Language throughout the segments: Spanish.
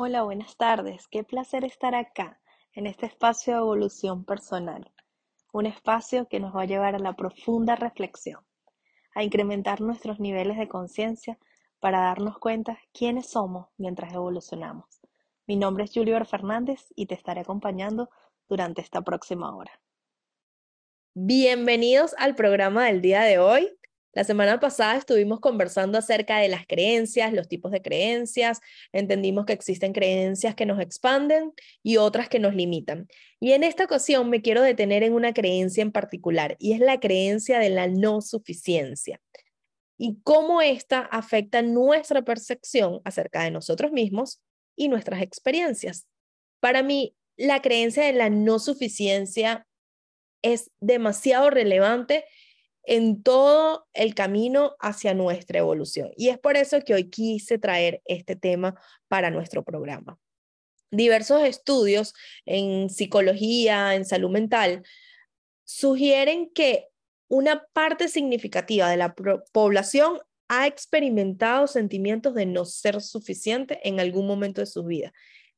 Hola, buenas tardes. Qué placer estar acá, en este espacio de evolución personal. Un espacio que nos va a llevar a la profunda reflexión, a incrementar nuestros niveles de conciencia para darnos cuenta quiénes somos mientras evolucionamos. Mi nombre es Julio Fernández y te estaré acompañando durante esta próxima hora. Bienvenidos al programa del día de hoy. La semana pasada estuvimos conversando acerca de las creencias, los tipos de creencias, entendimos que existen creencias que nos expanden y otras que nos limitan. Y en esta ocasión me quiero detener en una creencia en particular y es la creencia de la no suficiencia y cómo esta afecta nuestra percepción acerca de nosotros mismos y nuestras experiencias. Para mí, la creencia de la no suficiencia es demasiado relevante en todo el camino hacia nuestra evolución. Y es por eso que hoy quise traer este tema para nuestro programa. Diversos estudios en psicología, en salud mental, sugieren que una parte significativa de la población ha experimentado sentimientos de no ser suficiente en algún momento de su vida.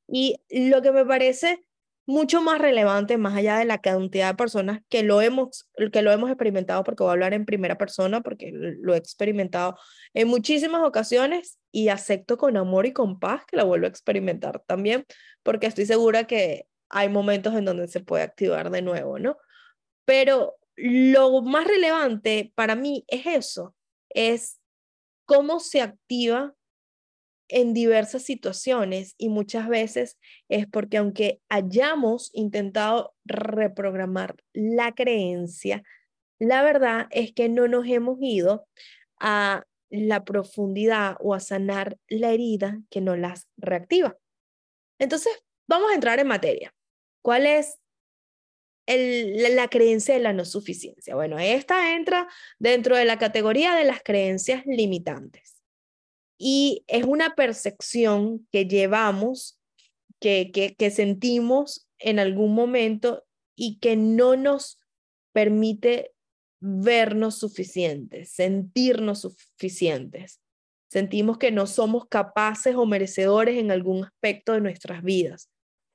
Y lo que me parece mucho más relevante, más allá de la cantidad de personas que lo hemos, que lo hemos experimentado, porque voy a hablar en primera persona, porque lo he experimentado en muchísimas ocasiones y acepto con amor y con paz que la vuelvo a experimentar también, porque estoy segura que hay momentos en donde se puede activar de nuevo, ¿no? Pero lo más relevante para mí es eso, es cómo se activa en diversas situaciones y muchas veces es porque aunque hayamos intentado reprogramar la creencia, la verdad es que no nos hemos ido a la profundidad o a sanar la herida que nos las reactiva. Entonces, vamos a entrar en materia. ¿Cuál es la creencia de la no suficiencia? Bueno, esta entra dentro de la categoría de las creencias limitantes y es una percepción que llevamos, que, que, sentimos en algún momento y que no nos permite vernos suficientes, sentirnos suficientes. Sentimos que no somos capaces o merecedores en algún aspecto de nuestras vidas.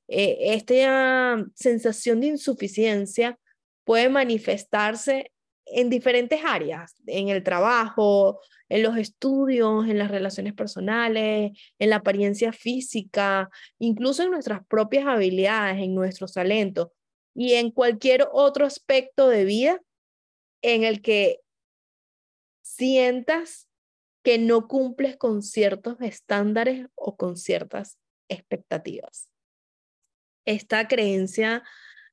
Eh, esta sensación de insuficiencia puede manifestarse en diferentes áreas, en el trabajo, en los estudios, en las relaciones personales, en la apariencia física, incluso en nuestras propias habilidades, en nuestros talentos y en cualquier otro aspecto de vida en el que sientas que no cumples con ciertos estándares o con ciertas expectativas. Esta creencia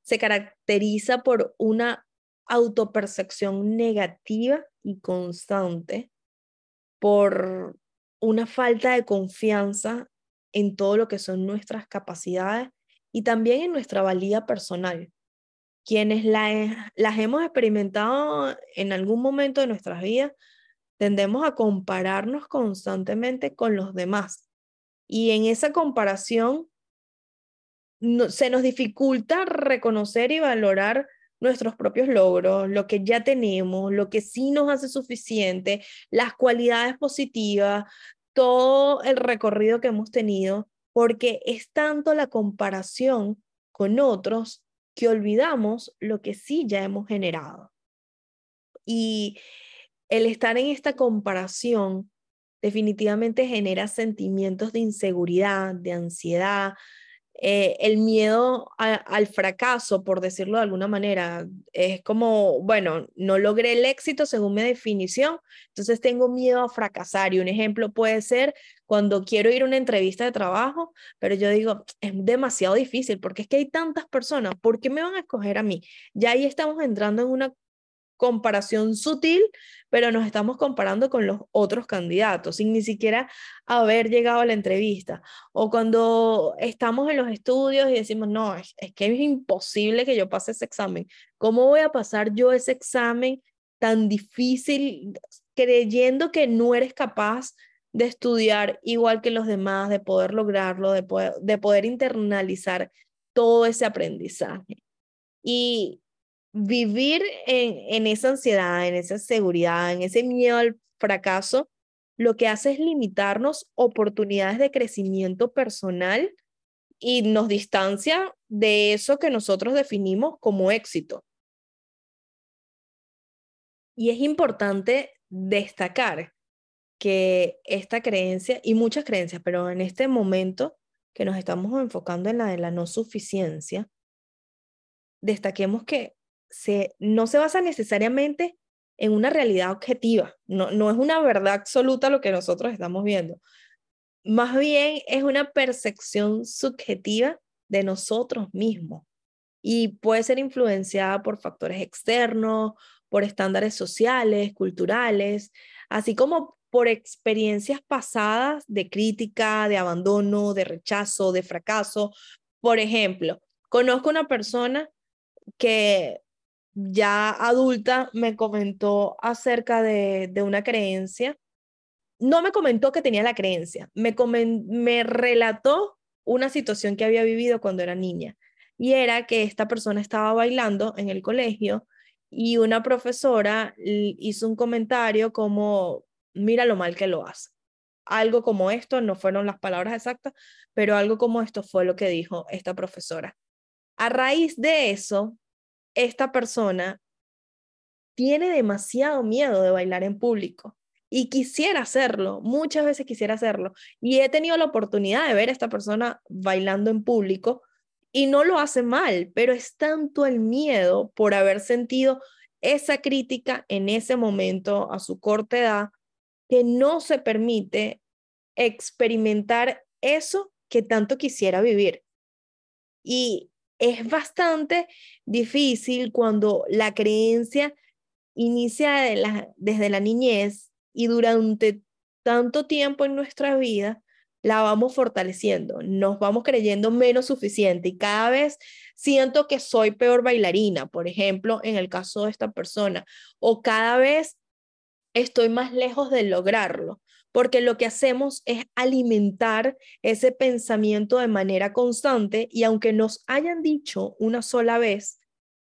se caracteriza por una autopercepción negativa y constante por una falta de confianza en todo lo que son nuestras capacidades y también en nuestra valía personal. Quienes las hemos experimentado en algún momento de nuestras vidas, tendemos a compararnos constantemente con los demás. Y en esa comparación se nos dificulta reconocer y valorar nuestros propios logros, lo que ya tenemos, lo que sí nos hace suficiente, las cualidades positivas, todo el recorrido que hemos tenido, porque es tanto la comparación con otros que olvidamos lo que sí ya hemos generado. Y el estar en esta comparación definitivamente genera sentimientos de inseguridad, de ansiedad, eh, el miedo al fracaso, por decirlo de alguna manera, es como, bueno, no logré el éxito según mi definición, entonces tengo miedo a fracasar. Y un ejemplo puede ser cuando quiero ir a una entrevista de trabajo, pero yo digo, es demasiado difícil porque es que hay tantas personas, ¿por qué me van a escoger a mí? Ya ahí estamos entrando en una comparación sutil, pero nos estamos comparando con los otros candidatos sin ni siquiera haber llegado a la entrevista. O cuando estamos en los estudios y decimos, no, es, que es imposible que yo pase ese examen. ¿Cómo voy a pasar yo ese examen tan difícil creyendo que no eres capaz de estudiar igual que los demás, de poder lograrlo, de poder, de poder internalizar todo ese aprendizaje? Y vivir en, esa ansiedad, en esa seguridad, en ese miedo al fracaso, lo que hace es limitarnos oportunidades de crecimiento personal y nos distancia de eso que nosotros definimos como éxito. Y es importante destacar que esta creencia, y muchas creencias, pero en este momento que nos estamos enfocando en la de la no suficiencia, destaquemos que no se basa necesariamente en una realidad objetiva, no, no es una verdad absoluta lo que nosotros estamos viendo, más bien es una percepción subjetiva de nosotros mismos y puede ser influenciada por factores externos, por estándares sociales, culturales, así como por experiencias pasadas de crítica, de abandono, de rechazo, de fracaso. Por ejemplo, conozco una persona que ya adulta me comentó acerca de, una creencia. No me comentó que tenía la creencia, me, me relató una situación que había vivido cuando era niña. Y era que esta persona estaba bailando en el colegio y una profesora hizo un comentario como, mira lo mal que lo hace. Algo como esto, no fueron las palabras exactas, pero algo como esto fue lo que dijo esta profesora. A raíz de eso, esta persona tiene demasiado miedo de bailar en público y quisiera hacerlo, muchas veces quisiera hacerlo. Y he tenido la oportunidad de ver a esta persona bailando en público y no lo hace mal, pero es tanto el miedo por haber sentido esa crítica en ese momento a su corta edad que no se permite experimentar eso que tanto quisiera vivir. Y es bastante difícil cuando la creencia inicia desde la niñez y durante tanto tiempo en nuestra vida la vamos fortaleciendo, nos vamos creyendo menos suficiente. Y cada vez siento que soy peor bailarina, por ejemplo, en el caso de esta persona, o cada vez estoy más lejos de lograrlo porque lo que hacemos es alimentar ese pensamiento de manera constante y aunque nos hayan dicho una sola vez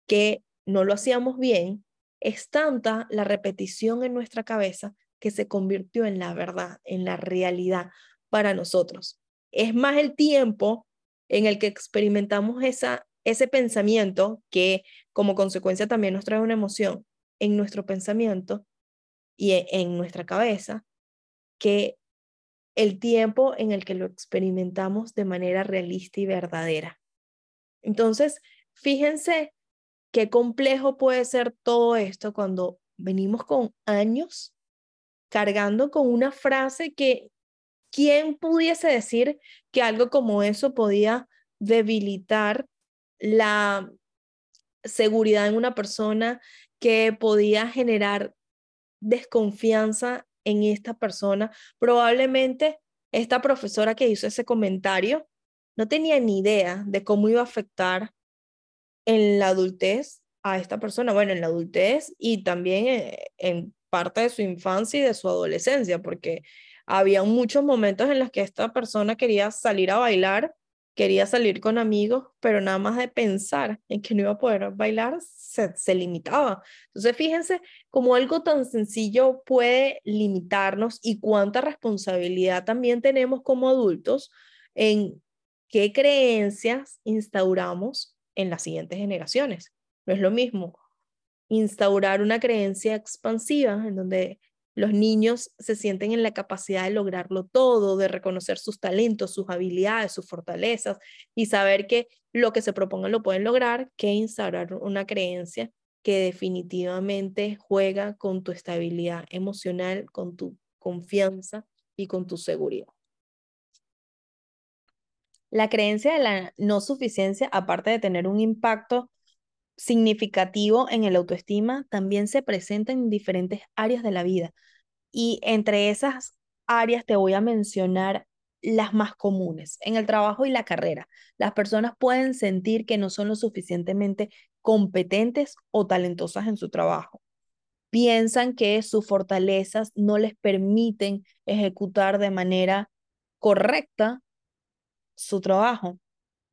que no lo hacíamos bien, es tanta la repetición en nuestra cabeza que se convirtió en la verdad, en la realidad para nosotros. Es más el tiempo en el que experimentamos esa, ese pensamiento que como consecuencia también nos trae una emoción en nuestro pensamiento y en nuestra cabeza que el tiempo en el que lo experimentamos de manera realista y verdadera. Entonces, fíjense qué complejo puede ser todo esto cuando venimos con años cargando con una frase que ¿quién pudiese decir que algo como eso podía debilitar la seguridad en una persona, que podía generar desconfianza en esta persona. Probablemente esta profesora que hizo ese comentario no tenía ni idea de cómo iba a afectar en la adultez a esta persona, bueno, en la adultez y también eh, en parte de su infancia y de su adolescencia, porque había muchos momentos en los que esta persona quería salir a bailar quería salir con amigos, pero nada más de pensar en que no iba a poder bailar, se, se limitaba. Entonces, fíjense cómo algo tan sencillo puede limitarnos y cuánta responsabilidad también tenemos como adultos en qué creencias instauramos en las siguientes generaciones. No es lo mismo instaurar una creencia expansiva en donde los niños se sienten en la capacidad de lograrlo todo, de reconocer sus talentos, sus habilidades, sus fortalezas y saber que lo que se propongan lo pueden lograr, que instaurar una creencia que definitivamente juega con tu estabilidad emocional, con tu confianza y con tu seguridad. La creencia de la no suficiencia, aparte de tener un impacto significativo en el autoestima también se presenta en diferentes áreas de la vida. Y entre esas áreas te voy a mencionar las más comunes. En el trabajo y la carrera, las personas pueden sentir que no son lo suficientemente competentes o talentosas en su trabajo. Piensan que sus fortalezas no les permiten ejecutar de manera correcta su trabajo.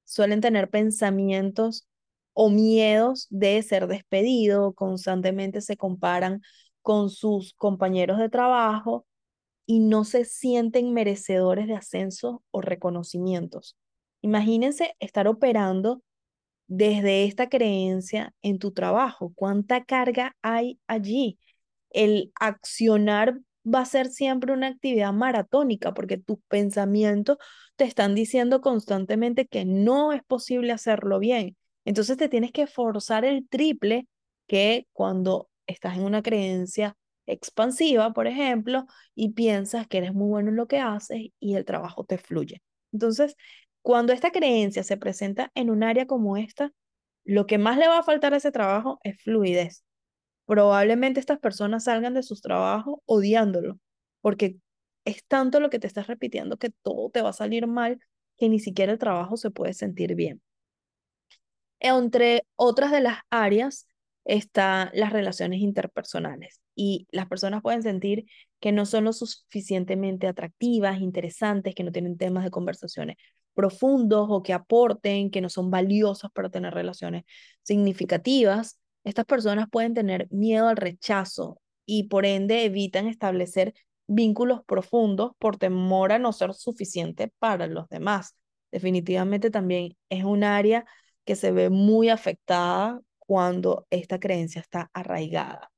Suelen tener pensamientos o miedos de ser despedido, constantemente se comparan con sus compañeros de trabajo y no se sienten merecedores de ascenso o reconocimientos. Imagínense estar operando desde esta creencia en tu trabajo. ¿Cuánta carga hay allí? El accionar va a ser siempre una actividad maratónica porque tus pensamientos te están diciendo constantemente que no es posible hacerlo bien. Entonces te tienes que forzar el triple que cuando estás en una creencia expansiva, por ejemplo, y piensas que eres muy bueno en lo que haces y el trabajo te fluye. Entonces, cuando esta creencia se presenta en un área como esta, lo que más le va a faltar a ese trabajo es fluidez. Probablemente estas personas salgan de sus trabajos odiándolo, porque es tanto lo que te estás repitiendo que todo te va a salir mal que ni siquiera el trabajo se puede sentir bien. Entre otras de las áreas están las relaciones interpersonales y las personas pueden sentir que no son lo suficientemente atractivas, interesantes, que no tienen temas de conversaciones profundos o que aporten, que no son valiosos para tener relaciones significativas. Estas personas pueden tener miedo al rechazo y por ende evitan establecer vínculos profundos por temor a no ser suficiente para los demás. Definitivamente también es un área que se ve muy afectada cuando esta creencia está arraigada.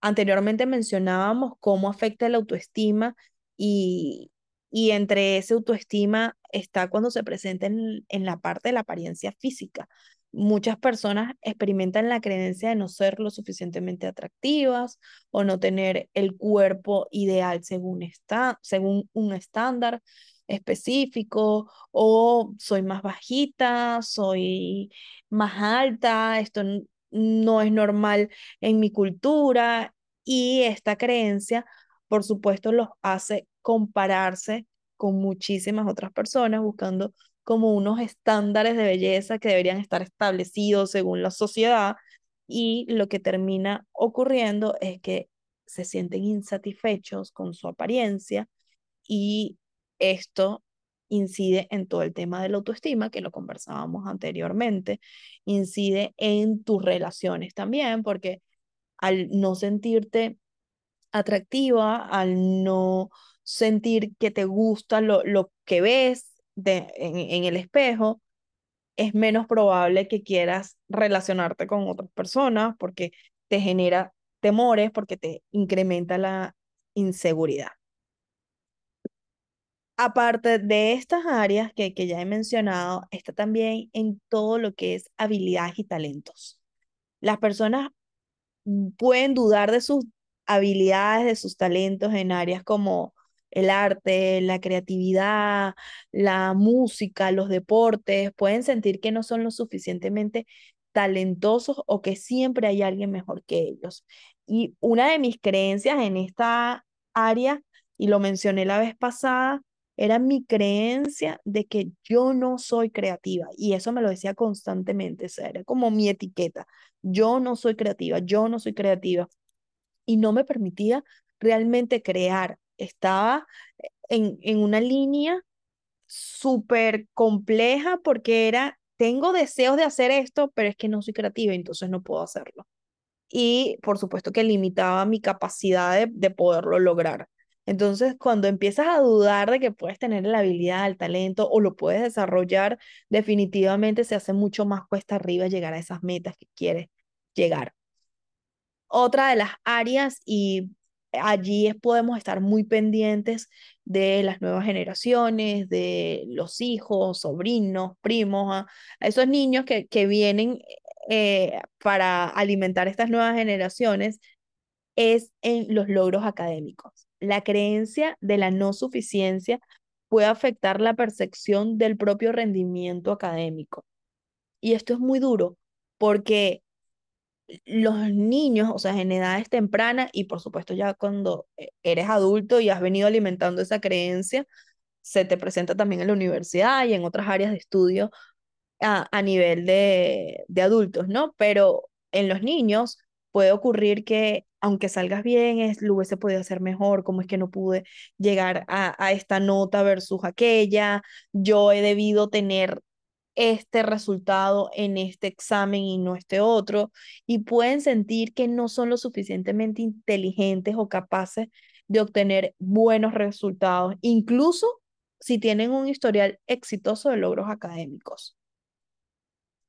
Anteriormente mencionábamos cómo afecta la autoestima y, y entre esa autoestima está cuando se presenta en, en, la parte de la apariencia física. Muchas personas experimentan la creencia de no ser lo suficientemente atractivas o no tener el cuerpo ideal según, está, según un estándar específico o soy más bajita, soy más alta, esto no es normal en mi cultura y esta creencia, por supuesto, los hace compararse con muchísimas otras personas buscando como unos estándares de belleza que deberían estar establecidos según la sociedad y lo que termina ocurriendo es que se sienten insatisfechos con su apariencia y esto incide en todo el tema de la autoestima, que lo conversábamos anteriormente, incide en tus relaciones también, porque al no sentirte atractiva, al no sentir que te gusta lo, lo que ves de, en, en el espejo, es menos probable que quieras relacionarte con otras personas porque te genera temores, porque te incrementa la inseguridad. Aparte de estas áreas que, que ya he mencionado, está también en todo lo que es habilidades y talentos. Las personas pueden dudar de sus habilidades, de sus talentos en áreas como el arte, la creatividad, la música, los deportes, pueden sentir que no son lo suficientemente talentosos o que siempre hay alguien mejor que ellos. Y una de mis creencias en esta área, y lo mencioné la vez pasada, era mi creencia de que yo no soy creativa y eso me lo decía constantemente, o sea, era como mi etiqueta, yo no soy creativa, yo no soy creativa y no me permitía realmente crear, estaba en, en una línea súper compleja porque era, tengo deseos de hacer esto, pero es que no soy creativa, entonces no puedo hacerlo. Y por supuesto que limitaba mi capacidad de, de poderlo lograr. Entonces, cuando empiezas a dudar de que puedes tener la habilidad, el talento o lo puedes desarrollar, definitivamente se hace mucho más cuesta arriba llegar a esas metas que quieres llegar. Otra de las áreas, y allí podemos estar muy pendientes de las nuevas generaciones, de los hijos, sobrinos, primos, a, esos niños que, que vienen eh, para alimentar estas nuevas generaciones, es en los logros académicos la creencia de la no suficiencia puede afectar la percepción del propio rendimiento académico. Y esto es muy duro porque los niños, o sea, en edades tempranas y por supuesto ya cuando eres adulto y has venido alimentando esa creencia, se te presenta también en la universidad y en otras áreas de estudio a, a nivel de, de adultos, ¿no? Pero en los niños puede ocurrir que aunque salgas bien, es, lo hubiese podido hacer mejor, cómo es que no pude llegar a, a esta nota versus aquella, yo he debido tener este resultado en este examen y no este otro, y pueden sentir que no son lo suficientemente inteligentes o capaces de obtener buenos resultados, incluso si tienen un historial exitoso de logros académicos.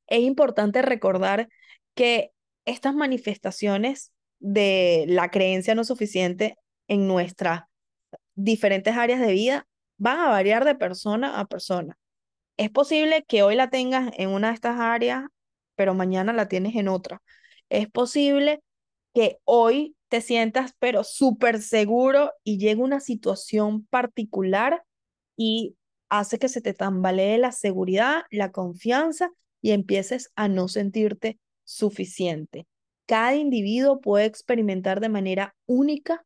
Es importante recordar que estas manifestaciones de la creencia no suficiente en nuestras diferentes áreas de vida van a variar de persona a persona. Es posible que hoy la tengas en una de estas áreas, pero mañana la tienes en otra. Es posible que hoy te sientas pero súper seguro y llegue una situación particular y hace que se te tambalee la seguridad, la confianza y empieces a no sentirte suficiente. Cada individuo puede experimentar de manera única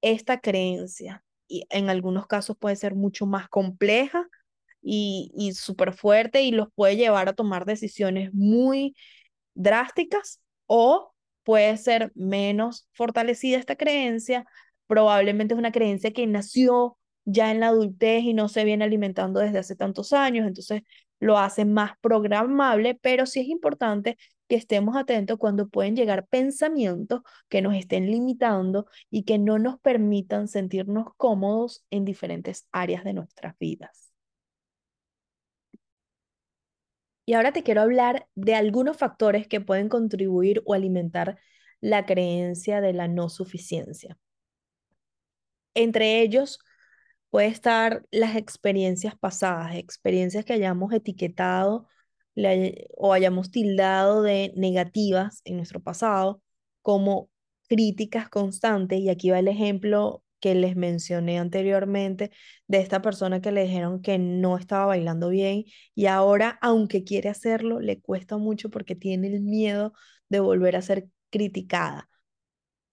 esta creencia y en algunos casos puede ser mucho más compleja y, y súper fuerte y los puede llevar a tomar decisiones muy drásticas o puede ser menos fortalecida esta creencia. Probablemente es una creencia que nació ya en la adultez y no se viene alimentando desde hace tantos años, entonces lo hace más programable, pero sí es importante que estemos atentos cuando pueden llegar pensamientos que nos estén limitando y que no nos permitan sentirnos cómodos en diferentes áreas de nuestras vidas. Y ahora te quiero hablar de algunos factores que pueden contribuir o alimentar la creencia de la no suficiencia. Entre ellos puede estar las experiencias pasadas, experiencias que hayamos etiquetado o hayamos tildado de negativas en nuestro pasado como críticas constantes. Y aquí va el ejemplo que les mencioné anteriormente de esta persona que le dijeron que no estaba bailando bien y ahora, aunque quiere hacerlo, le cuesta mucho porque tiene el miedo de volver a ser criticada.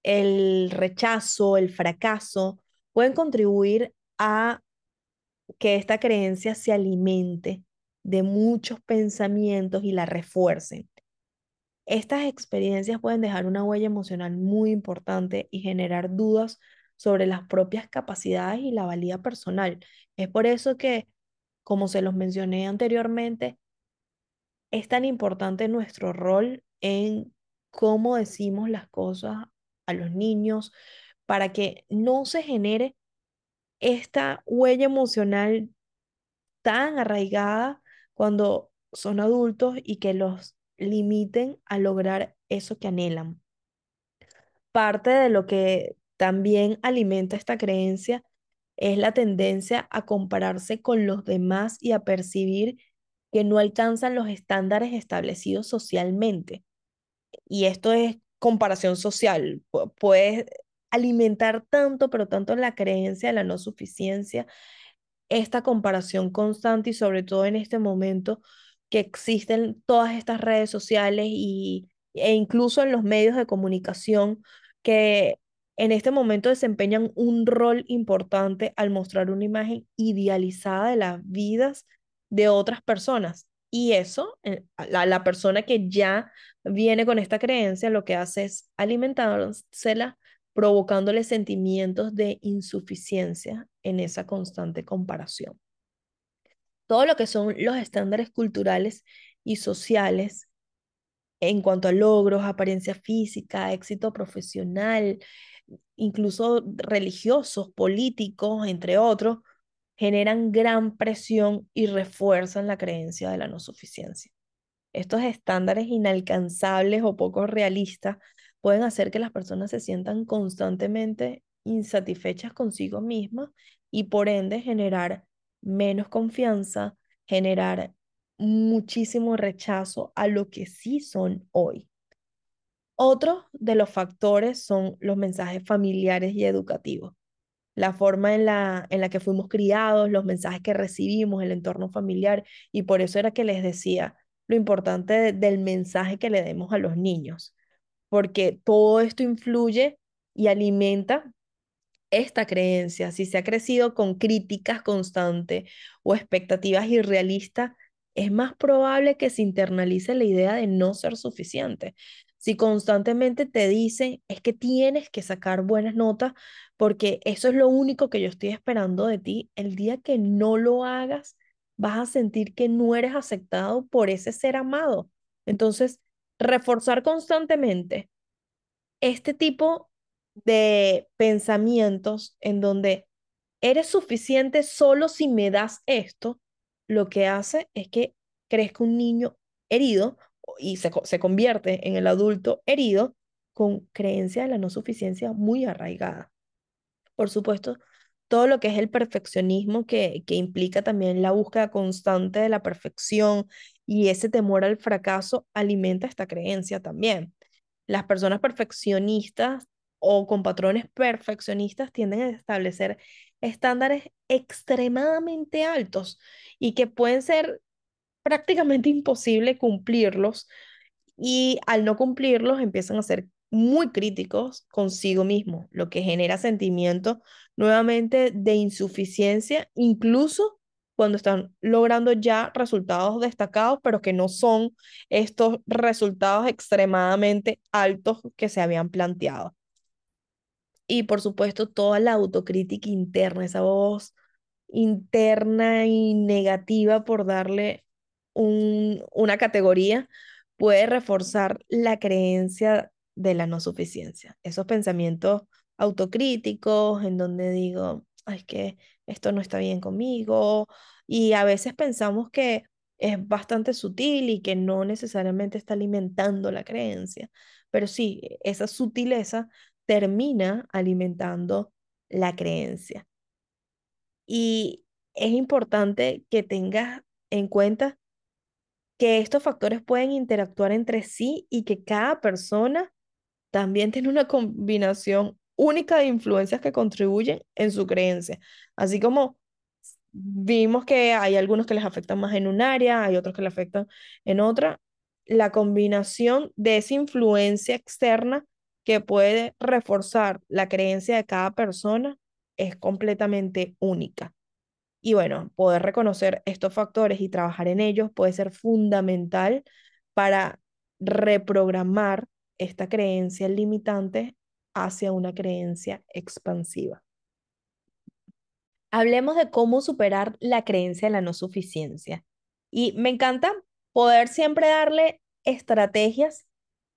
El rechazo, el fracaso pueden contribuir a que esta creencia se alimente de muchos pensamientos y la refuercen. Estas experiencias pueden dejar una huella emocional muy importante y generar dudas sobre las propias capacidades y la valía personal. Es por eso que, como se los mencioné anteriormente, es tan importante nuestro rol en cómo decimos las cosas a los niños para que no se genere esta huella emocional tan arraigada cuando son adultos y que los limiten a lograr eso que anhelan. Parte de lo que también alimenta esta creencia es la tendencia a compararse con los demás y a percibir que no alcanzan los estándares establecidos socialmente. Y esto es comparación social. Puedes alimentar tanto, pero tanto la creencia de la no suficiencia, esta comparación constante y sobre todo en este momento que existen todas estas redes sociales y, e incluso en los medios de comunicación que en este momento desempeñan un rol importante al mostrar una imagen idealizada de las vidas de otras personas. Y eso, eh, la, la persona que ya viene con esta creencia, lo que hace es alimentársela, provocándole sentimientos de insuficiencia en esa constante comparación. Todo lo que son los estándares culturales y sociales en cuanto a logros, apariencia física, éxito profesional, incluso religiosos, políticos, entre otros, generan gran presión y refuerzan la creencia de la no suficiencia. Estos estándares inalcanzables o poco realistas pueden hacer que las personas se sientan constantemente insatisfechas consigo mismas y por ende generar menos confianza, generar muchísimo rechazo a lo que sí son hoy. Otro de los factores son los mensajes familiares y educativos. La forma en la, en la que fuimos criados, los mensajes que recibimos, el entorno familiar. Y por eso era que les decía lo importante del mensaje que le demos a los niños, porque todo esto influye y alimenta esta creencia. Si se ha crecido con críticas constantes o expectativas irrealistas, es más probable que se internalice la idea de no ser suficiente. Si constantemente te dicen, es que tienes que sacar buenas notas porque eso es lo único que yo estoy esperando de ti, el día que no lo hagas, vas a sentir que no eres aceptado por ese ser amado. Entonces, reforzar constantemente este tipo de pensamientos en donde eres suficiente solo si me das esto, lo que hace es que crezca un niño herido y se, se convierte en el adulto herido con creencia de la no suficiencia muy arraigada. Por supuesto, todo lo que es el perfeccionismo que, que implica también la búsqueda constante de la perfección y ese temor al fracaso alimenta esta creencia también. Las personas perfeccionistas o con patrones perfeccionistas tienden a establecer estándares extremadamente altos y que pueden ser prácticamente imposible cumplirlos y al no cumplirlos empiezan a ser muy críticos consigo mismo, lo que genera sentimientos nuevamente de insuficiencia, incluso cuando están logrando ya resultados destacados, pero que no son estos resultados extremadamente altos que se habían planteado. Y por supuesto, toda la autocrítica interna, esa voz interna y negativa por darle un, una categoría, puede reforzar la creencia de la no suficiencia. Esos pensamientos autocríticos en donde digo, es que esto no está bien conmigo. Y a veces pensamos que es bastante sutil y que no necesariamente está alimentando la creencia. Pero sí, esa sutileza termina alimentando la creencia. Y es importante que tengas en cuenta que estos factores pueden interactuar entre sí y que cada persona también tiene una combinación única de influencias que contribuyen en su creencia. Así como vimos que hay algunos que les afectan más en un área, hay otros que le afectan en otra, la combinación de esa influencia externa que puede reforzar la creencia de cada persona es completamente única. Y bueno, poder reconocer estos factores y trabajar en ellos puede ser fundamental para reprogramar esta creencia limitante hacia una creencia expansiva. Hablemos de cómo superar la creencia de la no suficiencia. Y me encanta poder siempre darle estrategias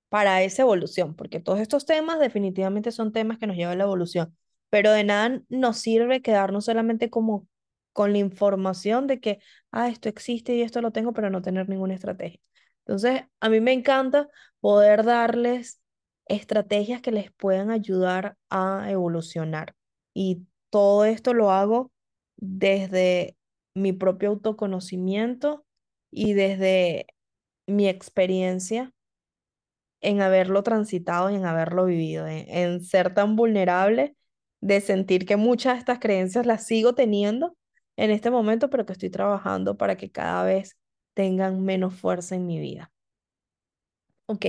para esa evolución, porque todos estos temas definitivamente son temas que nos llevan a la evolución, pero de nada nos sirve quedarnos solamente como con la información de que, ah, esto existe y esto lo tengo, pero no tener ninguna estrategia. Entonces, a mí me encanta poder darles estrategias que les puedan ayudar a evolucionar. Y todo esto lo hago desde mi propio autoconocimiento y desde mi experiencia en haberlo transitado y en haberlo vivido, en, ser tan vulnerable, de sentir que muchas de estas creencias las sigo teniendo en este momento, pero que estoy trabajando para que cada vez tengan menos fuerza en mi vida. Ok,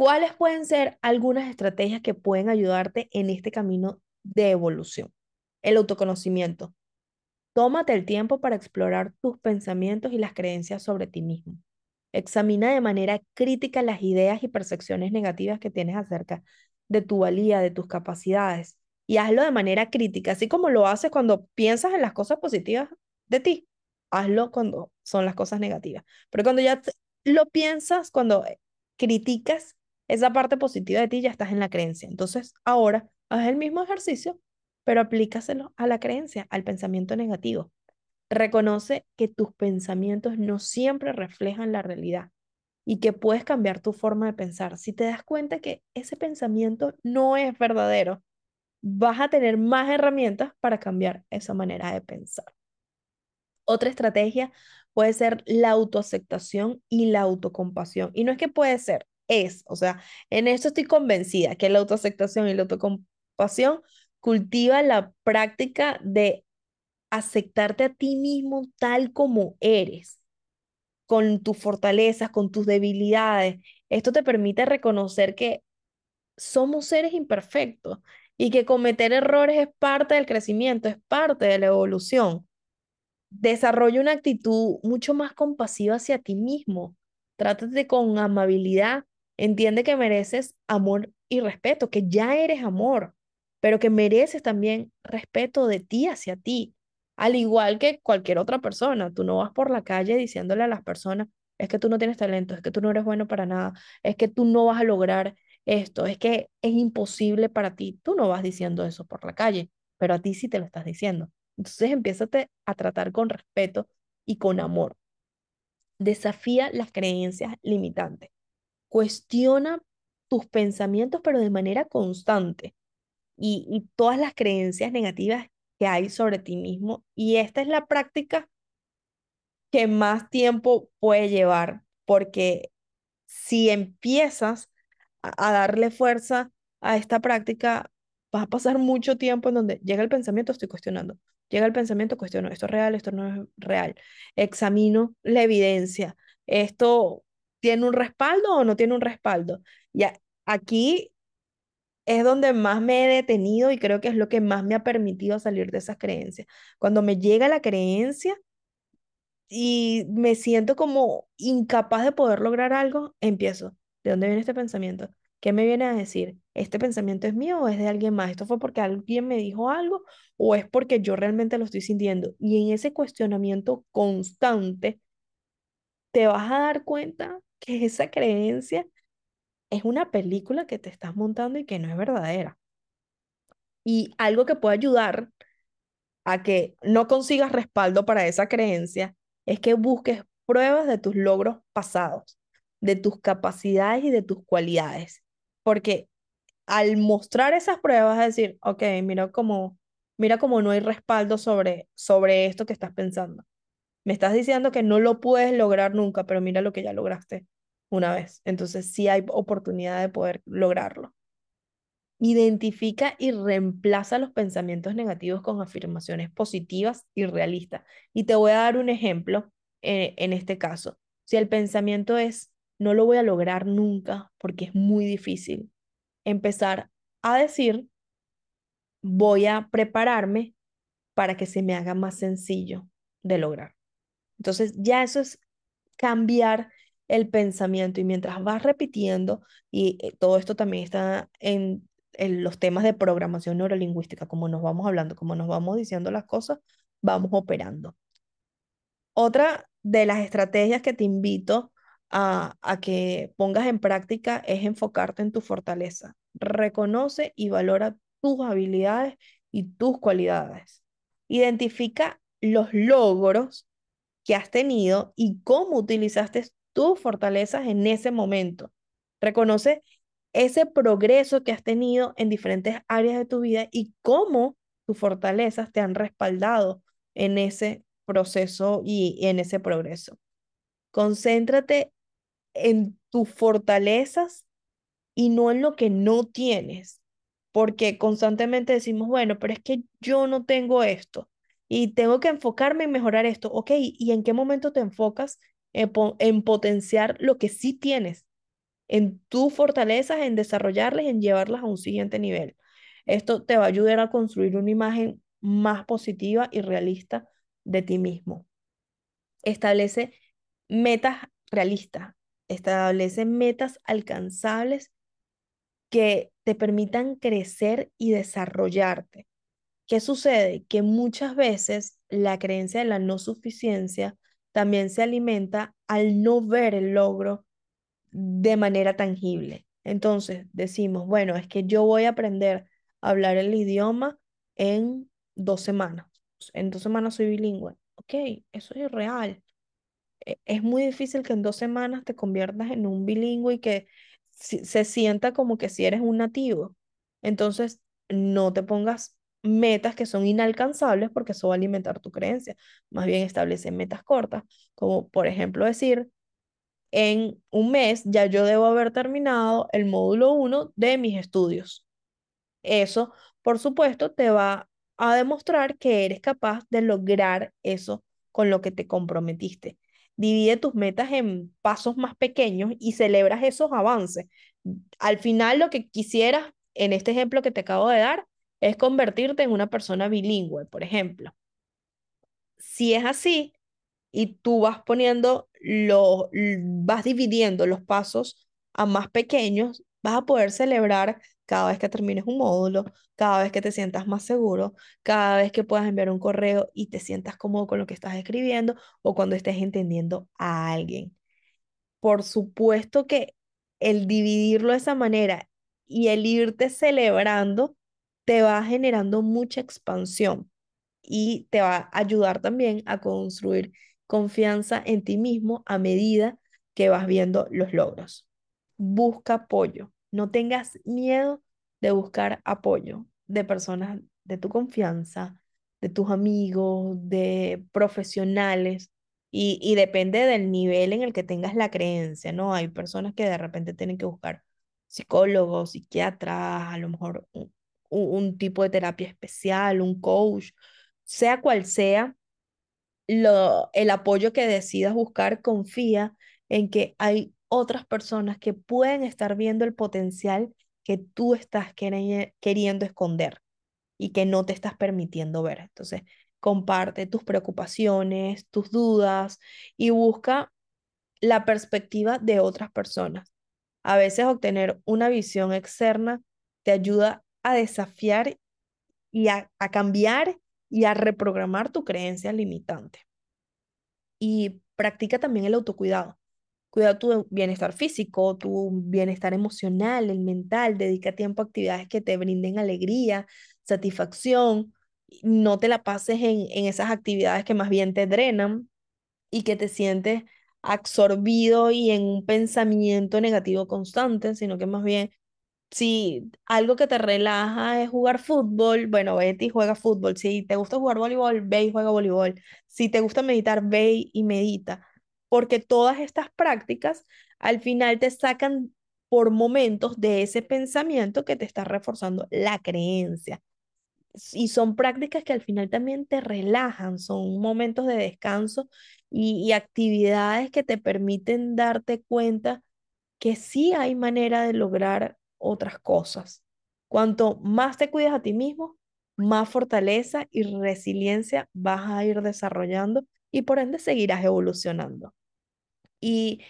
¿cuáles pueden ser algunas estrategias que pueden ayudarte en este camino de evolución? El autoconocimiento. Tómate el tiempo para explorar tus pensamientos y las creencias sobre ti mismo. Examina de manera crítica las ideas y percepciones negativas que tienes acerca de tu valía, de tus capacidades, y hazlo de manera crítica, así como lo haces cuando piensas en las cosas positivas de ti. Hazlo cuando son las cosas negativas. Pero cuando ya lo piensas, cuando criticas esa parte positiva de ti, ya estás en la creencia. Entonces, ahora haz el mismo ejercicio, pero aplícaselo a la creencia, al pensamiento negativo. Reconoce que tus pensamientos no siempre reflejan la realidad y que puedes cambiar tu forma de pensar. Si te das cuenta que ese pensamiento no es verdadero, vas a tener más herramientas para cambiar esa manera de pensar. Otra estrategia puede ser la autoaceptación y la autocompasión. Y no es que puede ser, es, o sea, en esto estoy convencida que la autoaceptación y la autocompasión cultiva la práctica de aceptarte a ti mismo tal como eres, con tus fortalezas, con tus debilidades. Esto te permite reconocer que somos seres imperfectos y que cometer errores es parte del crecimiento, es parte de la evolución. Desarrolla una actitud mucho más compasiva hacia ti mismo. Trátate con amabilidad. Entiende que mereces amor y respeto, que ya eres amor, pero que mereces también respeto de ti hacia ti. Al igual que cualquier otra persona, tú no vas por la calle diciéndole a las personas, es que tú no tienes talento, es que tú no eres bueno para nada, es que tú no vas a lograr esto, es que es imposible para ti. Tú no vas diciendo eso por la calle, pero a ti sí te lo estás diciendo. Entonces empiézate a tratar con respeto y con amor. Desafía las creencias limitantes. Cuestiona tus pensamientos, pero de manera constante. Y, todas las creencias negativas que hay sobre ti mismo. Y esta es la práctica que más tiempo puede llevar, porque si empiezas a, darle fuerza a esta práctica, vas a pasar mucho tiempo en donde llega el pensamiento, estoy cuestionando. Llega el pensamiento, cuestiono, esto es real, esto no es real. Examino la evidencia. ¿Esto tiene un respaldo o no tiene un respaldo? Ya, aquí es donde más me he detenido y creo que es lo que más me ha permitido salir de esas creencias. Cuando me llega la creencia, y me siento como incapaz de poder lograr algo, empiezo. ¿De dónde viene este pensamiento? ¿Qué me viene a decir? ¿Este pensamiento es mío o es de alguien más? ¿Esto fue porque alguien me dijo algo o es porque yo realmente lo estoy sintiendo? Y en ese cuestionamiento constante, te vas a dar cuenta que esa creencia es una película que te estás montando y que no es verdadera. Y algo que puede ayudar a que no consigas respaldo para esa creencia es que busques pruebas de tus logros pasados, de tus capacidades y de tus cualidades. Porque al mostrar esas pruebas, es decir, ok, mira cómo, mira no hay respaldo sobre, sobre esto que estás pensando. Me estás diciendo que no lo puedes lograr nunca, pero mira lo que ya lograste una vez. Entonces sí hay oportunidad de poder lograrlo. Identifica y reemplaza los pensamientos negativos con afirmaciones positivas y realistas. Y te voy a dar un ejemplo eh, en este caso. Si el pensamiento es, no lo voy a lograr nunca porque es muy difícil, empezar a decir, voy a prepararme para que se me haga más sencillo de lograr. Entonces ya eso es cambiar el pensamiento y mientras vas repitiendo, y eh, todo esto también está en los temas de programación neurolingüística, como nos vamos hablando, como nos vamos diciendo las cosas, vamos operando. Otra de las estrategias que te invito a, a que pongas en práctica es enfocarte en tu fortaleza. Reconoce y valora tus habilidades y tus cualidades. Identifica los logros que has tenido y cómo utilizaste tus fortalezas en ese momento. Reconoce ese progreso que has tenido en diferentes áreas de tu vida y cómo tus fortalezas te han respaldado en ese proceso y en ese progreso. Concéntrate en tus fortalezas y no en lo que no tienes, porque constantemente decimos, bueno, pero es que yo no tengo esto y tengo que enfocarme en mejorar esto. Ok, ¿y en qué momento te enfocas en, en potenciar lo que sí tienes? en tus fortalezas, en desarrollarlas, en llevarlas a un siguiente nivel. Esto te va a ayudar a construir una imagen más positiva y realista de ti mismo. Establece metas realistas, establece metas alcanzables que te permitan crecer y desarrollarte. ¿Qué sucede? Que muchas veces la creencia de la no suficiencia también se alimenta al no ver el logro de manera tangible. Entonces decimos, bueno, es que yo voy a aprender a hablar el idioma en dos semanas. En dos semanas soy bilingüe. Ok, eso es real. E, es muy difícil que en dos semanas te conviertas en un bilingüe y que se sienta como que si eres un nativo. Entonces, no te pongas metas que son inalcanzables porque eso va a alimentar tu creencia. Más bien establece metas cortas, como por ejemplo decir, en un mes ya yo debo haber terminado el módulo 1 de mis estudios. Eso, por supuesto, te va a demostrar que eres capaz de lograr eso con lo que te comprometiste. Divide tus metas en pasos más pequeños y celebras esos avances. Al final, lo que quisieras, en este ejemplo que te acabo de dar, es convertirte en una persona bilingüe, por ejemplo. Si es así, y tú vas poniendo los, vas dividiendo los pasos a más pequeños, vas a poder celebrar cada vez que termines un módulo, cada vez que te sientas más seguro, cada vez que puedas enviar un correo y te sientas cómodo con lo que estás escribiendo o cuando estés entendiendo a alguien. Por supuesto que el dividirlo de esa manera y el irte celebrando te va generando mucha expansión y te va a ayudar también a construir confianza en ti mismo a medida que vas viendo los logros. Busca apoyo, no tengas miedo de buscar apoyo de personas de tu confianza, de tus amigos, de profesionales. Y, y, depende del nivel en el que tengas la creencia, ¿no? Hay personas que de repente tienen que buscar psicólogos, psiquiatras, a lo mejor un tipo de terapia especial, un coach, sea cual sea lo, el apoyo que decidas buscar, confía en que hay otras personas que pueden estar viendo el potencial que tú estás queriendo esconder y que no te estás permitiendo ver. Entonces, comparte tus preocupaciones, tus dudas y busca la perspectiva de otras personas. A veces obtener una visión externa te ayuda a desafiar y a, a cambiar y a reprogramar tu creencia limitante. Y practica también el autocuidado. Cuida tu bienestar físico, tu bienestar emocional, el mental. Dedica tiempo a actividades que te brinden alegría, satisfacción. No te la pases en, en esas actividades que más bien te drenan y que te sientes absorbido y en un pensamiento negativo constante, sino que más bien si algo que te relaja es jugar fútbol, bueno, vete y juega fútbol. Si te gusta jugar voleibol, ve y juega voleibol. Si te gusta meditar, ve y medita. Porque todas estas prácticas al final te sacan por momentos de ese pensamiento que te está reforzando la creencia. Y son prácticas que al final también te relajan, son momentos de descanso y, y actividades que te permiten darte cuenta que sí hay manera de lograr otras cosas. Cuanto más te cuidas a ti mismo, más fortaleza y resiliencia vas a ir desarrollando y por ende seguirás evolucionando. Y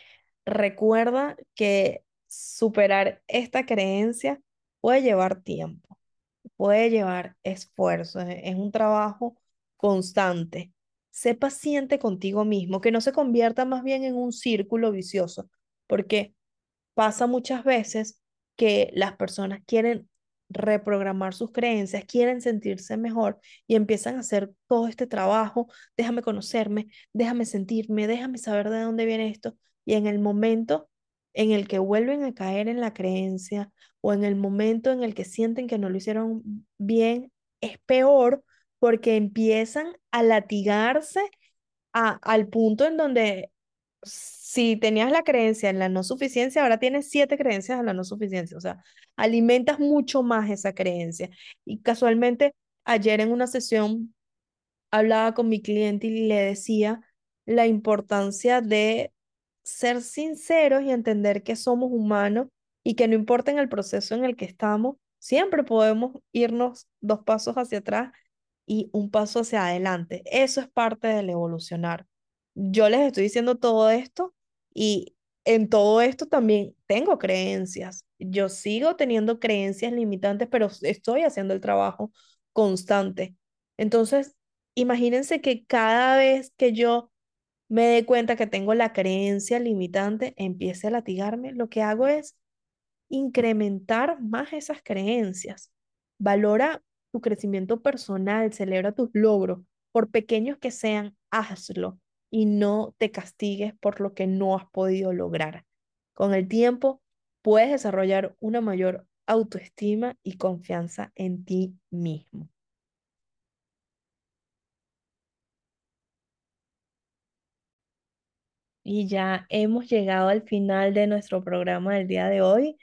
recuerda que superar esta creencia puede llevar tiempo, puede llevar esfuerzo, es un trabajo constante. Sé paciente contigo mismo, que no se convierta más bien en un círculo vicioso, porque pasa muchas veces que las personas quieren reprogramar sus creencias, quieren sentirse mejor y empiezan a hacer todo este trabajo, déjame conocerme, déjame sentirme, déjame saber de dónde viene esto. Y en el momento en el que vuelven a caer en la creencia o en el momento en el que sienten que no lo hicieron bien, es peor porque empiezan a latigarse a, al punto en donde si tenías la creencia en la no suficiencia, ahora tienes siete creencias en la no suficiencia. O sea, alimentas mucho más esa creencia. Y casualmente, ayer en una sesión hablaba con mi cliente y le decía la importancia de ser sinceros y entender que somos humanos y que no importa en el proceso en el que estamos, siempre podemos irnos dos pasos hacia atrás y un paso hacia adelante. Eso es parte del evolucionar yo les estoy diciendo todo esto y en todo esto también tengo creencias. Yo sigo teniendo creencias limitantes, pero estoy haciendo el trabajo constante. Entonces, imagínense que cada vez que yo me dé cuenta que tengo la creencia limitante, empiece a latigarme, lo que hago es incrementar más esas creencias. Valora tu crecimiento personal, celebra tus logros, por pequeños que sean, hazlo y no te castigues por lo que no has podido lograr. Con el tiempo puedes desarrollar una mayor autoestima y confianza en ti mismo. Y ya hemos llegado al final de nuestro programa del día de hoy.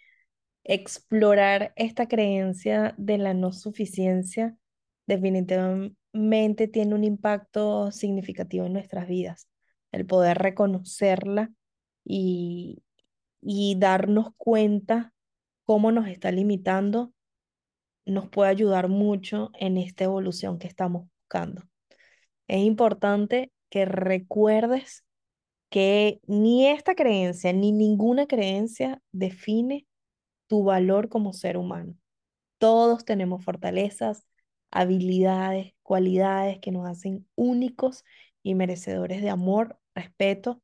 Explorar esta creencia de la no suficiencia definitivamente tiene un impacto significativo en nuestras vidas. El poder reconocerla y, y darnos cuenta cómo nos está limitando nos puede ayudar mucho en esta evolución que estamos buscando. Es importante que recuerdes que ni esta creencia ni ninguna creencia define tu valor como ser humano. Todos tenemos fortalezas, habilidades, cualidades que nos hacen únicos y merecedores de amor, respeto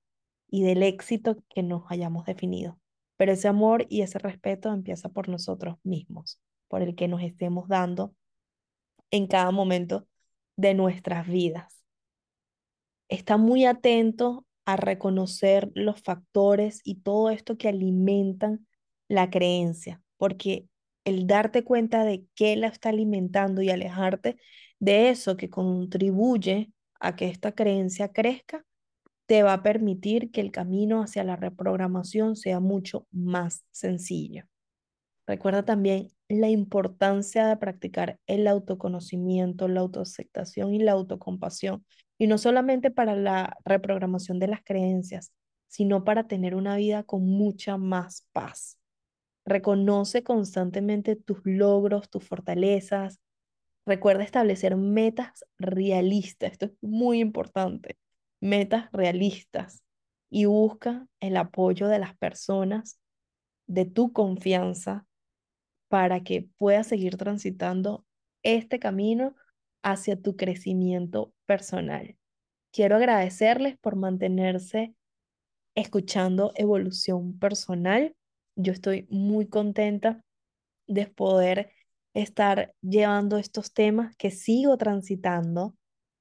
y del éxito que nos hayamos definido. pero ese amor y ese respeto empieza por nosotros mismos, por el que nos estemos dando en cada momento de nuestras vidas. Está muy atento a reconocer los factores y todo esto que alimentan la creencia, porque el darte cuenta de qué la está alimentando y alejarte de eso que contribuye a que esta creencia crezca, te va a permitir que el camino hacia la reprogramación sea mucho más sencillo. Recuerda también la importancia de practicar el autoconocimiento, la autoaceptación y la autocompasión, y no solamente para la reprogramación de las creencias, sino para tener una vida con mucha más paz. Reconoce constantemente tus logros, tus fortalezas. Recuerda establecer metas realistas. Esto es muy importante. Metas realistas. Y busca el apoyo de las personas de tu confianza para que puedas seguir transitando este camino hacia tu crecimiento personal. Quiero agradecerles por mantenerse escuchando evolución personal. Yo estoy muy contenta de poder estar llevando estos temas que sigo transitando,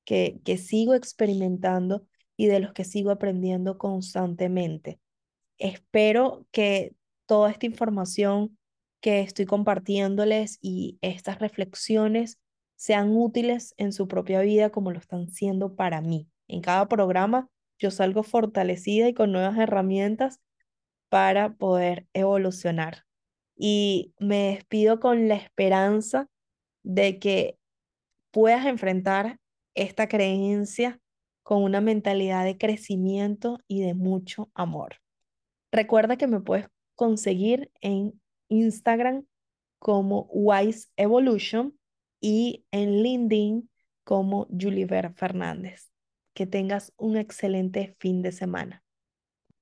que, que sigo experimentando y de los que sigo aprendiendo constantemente. Espero que toda esta información que estoy compartiéndoles y estas reflexiones sean útiles en su propia vida como lo están siendo para mí. En cada programa yo salgo fortalecida y con nuevas herramientas para poder evolucionar. Y me despido con la esperanza de que puedas enfrentar esta creencia con una mentalidad de crecimiento y de mucho amor. Recuerda que me puedes conseguir en Instagram como Wise Evolution y en LinkedIn como Juliver Fernández. Que tengas un excelente fin de semana.